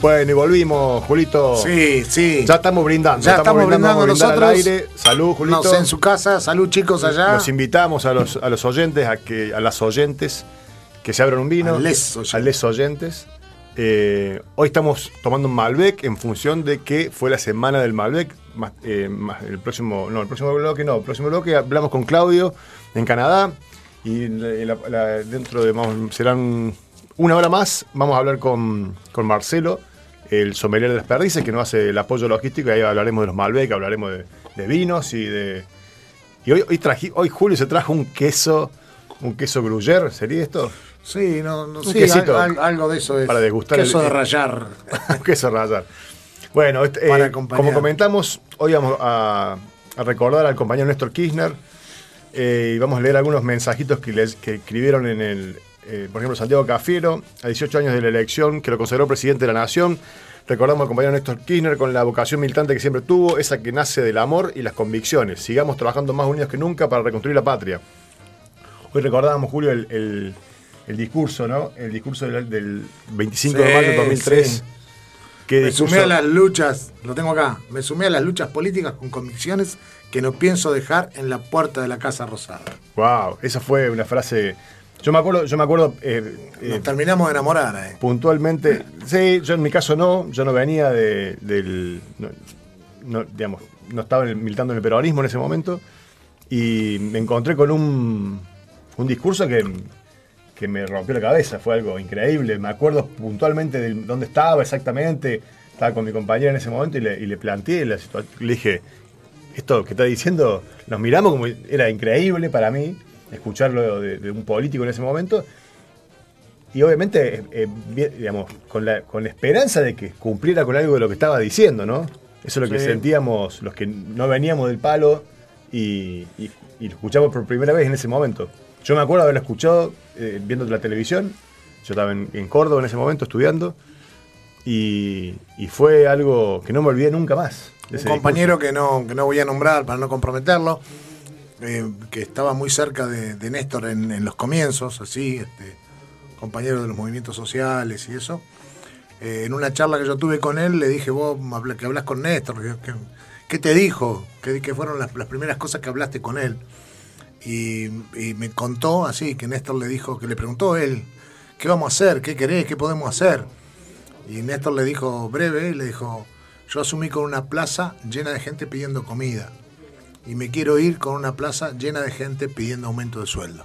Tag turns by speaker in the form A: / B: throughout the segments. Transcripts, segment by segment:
A: Bueno, y volvimos, Julito.
B: Sí, sí.
A: Ya estamos brindando.
B: Ya estamos brindando
A: brindar
B: nosotros.
A: al aire. Salud, Julito.
B: En su casa. Salud, chicos, allá.
A: Los invitamos a los, a los oyentes, a que a las oyentes, que se abran un vino.
B: A les oyentes.
A: A les oyentes. Eh, hoy estamos tomando un Malbec en función de que fue la semana del Malbec. Más, eh, más el próximo, no, el próximo bloque no, el próximo bloque hablamos con Claudio en Canadá y la- la- la- dentro de vamos, serán una hora más vamos a hablar con, con Marcelo, el sommelier de las perdices, que nos hace el apoyo logístico y ahí hablaremos de los Malbec, hablaremos de, de vinos y de y hoy hoy, trají, hoy Julio se trajo un queso, un queso gruyère, ¿sería esto?
B: Sí, no, no
A: Un
B: sí,
A: quesito.
B: al- al- algo de eso es.
A: Para degustar
B: Queso
A: el-
B: de rayar.
A: Un queso rayar. Bueno, este, eh, como comentamos, hoy vamos a, a recordar al compañero Néstor Kirchner eh, y vamos a leer algunos mensajitos que, les, que escribieron en el, eh, por ejemplo, Santiago Cafiero, a 18 años de la elección, que lo consideró presidente de la nación. Recordamos al compañero Néstor Kirchner con la vocación militante que siempre tuvo, esa que nace del amor y las convicciones. Sigamos trabajando más unidos que nunca para reconstruir la patria. Hoy recordábamos, Julio, el, el- el discurso, ¿no? El discurso del, del 25 de
B: Sí,
A: mayo de 2003.
B: sí.
A: Qué
B: Me sumé a las luchas, lo tengo acá, me sumé a las luchas políticas con convicciones que no pienso dejar en la puerta de la Casa Rosada.
A: Wow, esa fue una frase. Yo me acuerdo, yo me acuerdo eh, eh,
B: Nos terminamos de enamorar, eh.
A: puntualmente. Sí, yo en mi caso no, yo no venía de, del. No, no, digamos, no estaba militando en el peronismo en ese momento. Y me encontré con un, un discurso que, que me rompió la cabeza. Fue algo increíble. Me acuerdo puntualmente de dónde estaba exactamente. Estaba con mi compañera en ese momento y le, y le planteé la situación. Le dije, esto que está diciendo, nos miramos como era increíble para mí escucharlo de, de un político en ese momento. Y obviamente, eh, eh, digamos, con la, con la esperanza de que cumpliera con algo de lo que estaba diciendo, ¿no? Eso es lo que sentíamos los que no veníamos del palo y, y- y lo escuchamos por primera vez en ese momento. Yo me acuerdo haberlo escuchado eh, viendo la televisión. Yo estaba en, en Córdoba en ese momento estudiando. Y, y fue algo que no me olvidé nunca más. de
B: Un compañero que no, que no voy a nombrar para no comprometerlo, eh, que estaba muy cerca de, Néstor en, los comienzos, así, este, compañero de los movimientos sociales y eso. Eh, en una charla que yo tuve con él, le dije, vos que hablas con Néstor, ¿qué, te dijo? ¿Qué, fueron las, primeras cosas que hablaste con él? Y, y me contó así, que Néstor le dijo, que le preguntó él, ¿qué vamos a hacer? ¿Qué querés? ¿Qué podemos hacer? Y Néstor le dijo breve, le dijo, yo asumí con una plaza llena de gente pidiendo comida. Y me quiero ir con una plaza llena de gente pidiendo aumento de sueldo.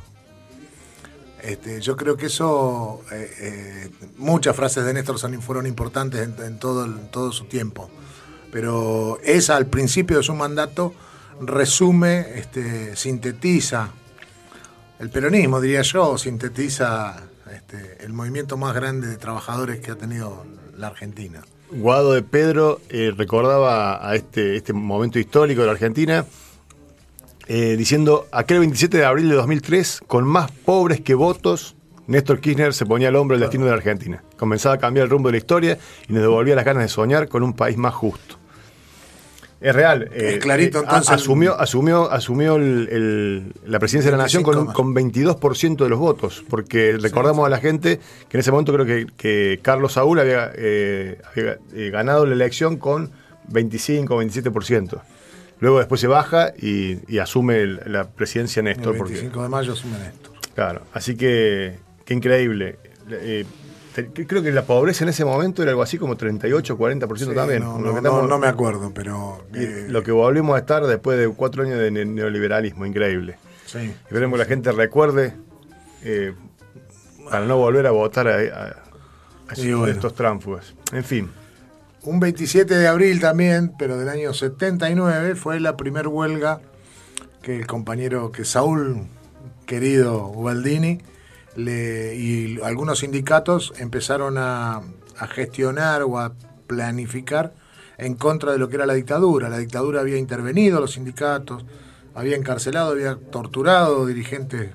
B: Este, yo creo que eso, eh, eh, muchas frases de Néstor Sanín fueron importantes en, todo, todo su tiempo. Pero esa al principio de su mandato resume, este, sintetiza el peronismo, diría yo, sintetiza este, el movimiento más grande de trabajadores que ha tenido la Argentina.
A: Guado de Pedro eh, recordaba a este, este momento histórico de la Argentina eh, diciendo, aquel 27 de abril de 2003, con más pobres que votos, Néstor Kirchner se ponía al hombro el destino de la Argentina. Comenzaba a cambiar el rumbo de la historia y nos devolvía las ganas de soñar con un país más justo. Es real.
B: Es clarito,
A: a-
B: entonces,
A: asumió asumió, asumió el- el- la presidencia de la Nación con, un-
B: 25
A: con 22% de los votos, porque recordamos a la gente que en ese momento creo que, que Carlos Saúl había, eh, había, eh, ganado la elección con 25 o 27%. Luego después se baja y, y asume el- la presidencia Néstor.
B: el
A: porque-
B: 25 de mayo asume Néstor.
A: Claro, así que qué increíble. Eh, te- creo que la pobreza en ese momento era algo así como 38 40%
B: Sí,
A: también.
B: no, no,
A: estamos-
B: no me acuerdo, pero... eh,
A: lo que volvimos a estar después de cuatro años de ne- neoliberalismo, increíble.
B: sí.
A: Esperemos que la gente recuerde eh, para no volver a votar a, a- a
B: Y bueno.
A: estos tránsfugas. En fin,
B: Un 27 de abril también, pero del año 79, fue la primer huelga que el compañero, que Saúl, querido Ubaldini, y algunos sindicatos empezaron a, a gestionar o a planificar en contra de lo que era la dictadura. La dictadura había intervenido, los sindicatos, había encarcelado, había torturado dirigentes,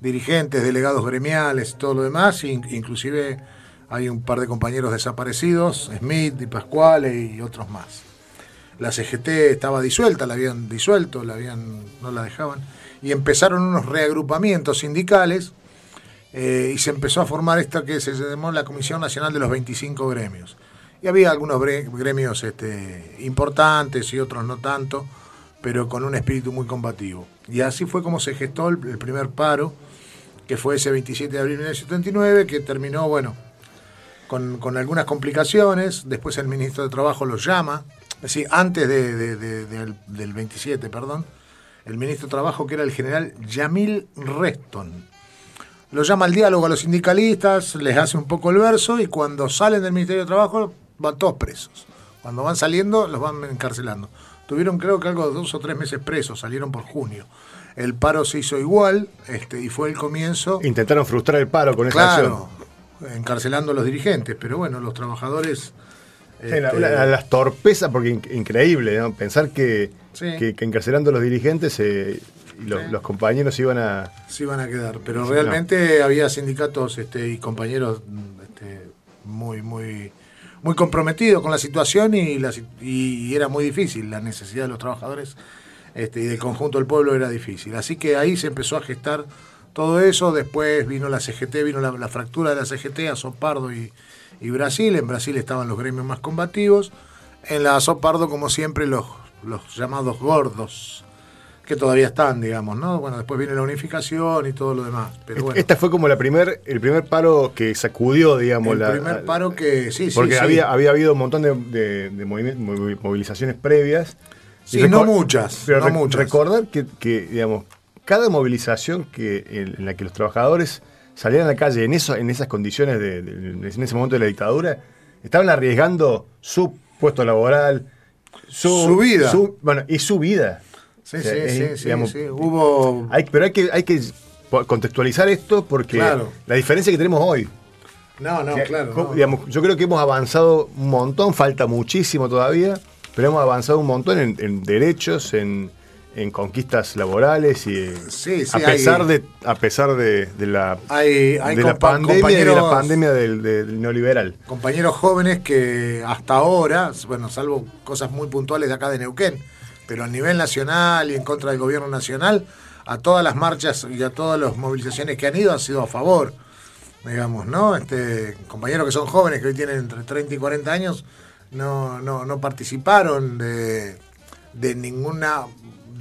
B: dirigentes, delegados gremiales, todo lo demás, in- inclusive hay un par de compañeros desaparecidos, Smith y Pascuale y otros más. La CGT estaba disuelta, la habían disuelto, la habían, no la dejaban, y empezaron unos reagrupamientos sindicales eh, y se empezó a formar esta que se llamó la Comisión Nacional de los 25 Gremios. Y había algunos gremios este, importantes y otros no tanto, pero con un espíritu muy combativo. Y así fue como se gestó el, primer paro, que fue ese 27 de abril de 1979, que terminó, bueno, con, algunas complicaciones. Después el ministro de Trabajo los llama, es decir, antes del, del 27, perdón, el ministro de Trabajo, que era el general Yamil Reston lo llama al diálogo a los sindicalistas, les hace un poco el verso y cuando salen del Ministerio de Trabajo van todos presos. Cuando van saliendo los van encarcelando. Tuvieron creo que algo de dos o tres meses presos, salieron por junio. El paro se hizo igual este, y fue el comienzo.
A: Intentaron frustrar el paro con esa acción.
B: Encarcelando a los dirigentes, pero bueno, los trabajadores...
A: Este, las torpezas, porque increíble, ¿no? pensar que, que, encarcelando a los dirigentes eh, y los, compañeros iban a...
B: Se iban a quedar, pero realmente había sindicatos este, y compañeros este, muy, muy, muy comprometidos con la situación y, y, era muy difícil, la necesidad de los trabajadores este, y del conjunto del pueblo era difícil. Así que ahí se empezó a gestar todo eso, después vino la CGT, vino la, fractura de la CGT a Sopardo y, y Brasil, en Brasil estaban los gremios más combativos, en la Sopardo como siempre los, los llamados gordos, que todavía están, digamos, ¿no? Bueno, después viene la unificación y todo lo demás. Pero
A: Esta fue como la primer, el primer paro que sacudió, digamos,
B: el primer paro que, sí,
A: sí. Porque Había, había habido un montón de, movilizaciones previas.
B: Sí, no muchas.
A: Pero
B: no muchas.
A: recordar que, digamos, cada movilización que, en la que los trabajadores salían a la calle en, eso, en esas condiciones, de, en ese momento de la dictadura, estaban arriesgando su puesto laboral, su, vida. bueno, y su vida.
B: Sí, sí, sí, Hubo...
A: pero hay que, hay que contextualizar esto porque la diferencia que tenemos hoy.
B: No, no, claro.
A: Yo creo que hemos avanzado un montón, falta muchísimo todavía, pero hemos avanzado un montón en, derechos, en, conquistas laborales y a pesar de a pesar de, la
B: hay,
A: de la pandemia de la pandemia del, neoliberal
B: compañeros jóvenes que hasta ahora bueno salvo cosas muy puntuales de acá de Neuquén pero a nivel nacional y en contra del gobierno nacional, a todas las marchas y a todas las movilizaciones que han ido han sido a favor, digamos, ¿no? Este, compañeros que son jóvenes, que hoy tienen entre 30 y 40 años, no, no, no participaron de, de ninguna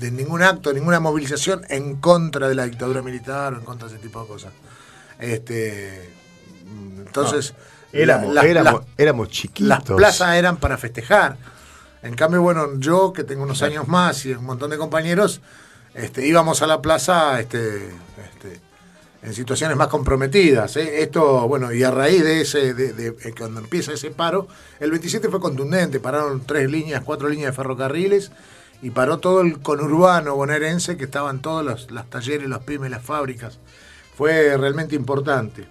B: de ningún acto, ninguna movilización en contra de la dictadura militar o en contra de ese tipo de cosas. Este, entonces,
A: éramos, éramos chiquitos.
B: Las plazas eran para festejar. En cambio, bueno, yo que tengo unos años más y un montón de compañeros, este, íbamos a la plaza este, este, en situaciones más comprometidas. ¿eh? Esto, bueno, y a raíz de ese, de, eh, cuando empieza ese paro, el 27 fue contundente, pararon tres líneas, cuatro líneas de ferrocarriles y paró todo el conurbano bonaerense que estaban todos los, los talleres, los pymes, las fábricas. Fue realmente importante.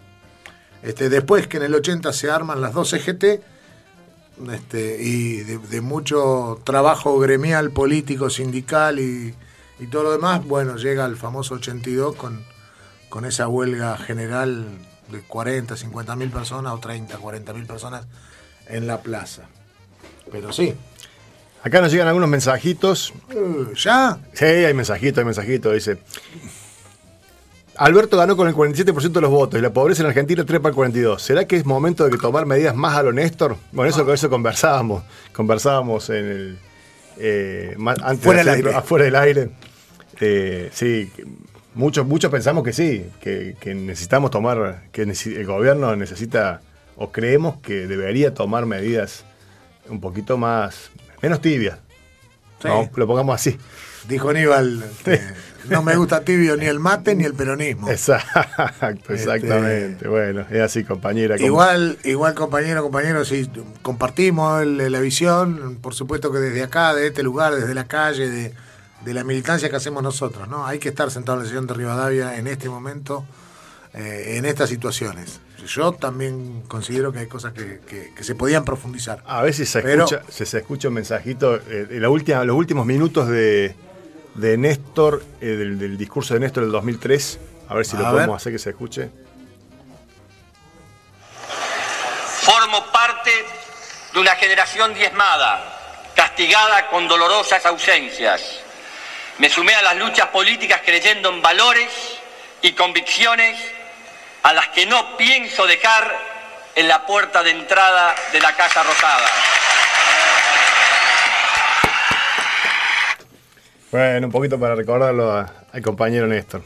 B: Este, después que en el 80 se arman las dos EGT, este, y de, mucho trabajo gremial, político, sindical y, todo lo demás, bueno, llega el famoso 82 con, con esa huelga general de 40, 50 mil personas o 30, 40 mil personas en la plaza. Pero sí.
A: Acá nos llegan algunos mensajitos.
B: Uh, ¿Ya?
A: Sí, hay mensajitos, hay mensajitos. Dice, Alberto ganó con el 47% de los votos y la pobreza en Argentina trepa al 42%. ¿Será que es momento de que tomar medidas más a lo Néstor? Bueno, eso, con eso conversábamos. Conversábamos en el. Eh, antes
B: Fuera del aire.
A: Afuera del aire. Eh, sí, muchos, muchos pensamos que sí, que, necesitamos tomar. que el gobierno necesita. o creemos que debería tomar medidas un poquito más. Menos tibias. No, lo pongamos así.
B: Dijo Aníbal. Este, no me gusta tibio ni el mate ni el peronismo.
A: Exacto, exactamente. Este, bueno, es así, compañera.
B: Igual, igual, compañero, compañero, si compartimos la visión, por supuesto que desde acá, de este lugar, desde la calle, de, la militancia que hacemos nosotros, ¿no? Hay que estar sentado en la sesión de Rivadavia en este momento, eh, en estas situaciones. Yo también considero que hay cosas que, se podían profundizar.
A: A veces se, escucha, se, escucha un mensajito, eh, en la última, los últimos minutos de de Néstor, eh, del, discurso de Néstor del 2003. A ver si lo podemos hacer que se escuche.
C: Formo parte de una generación diezmada, castigada con dolorosas ausencias. Me sumé a las luchas políticas creyendo en valores y convicciones a las que no pienso dejar en la puerta de entrada de la Casa Rosada.
A: Bueno, un poquito para recordarlo al compañero Néstor.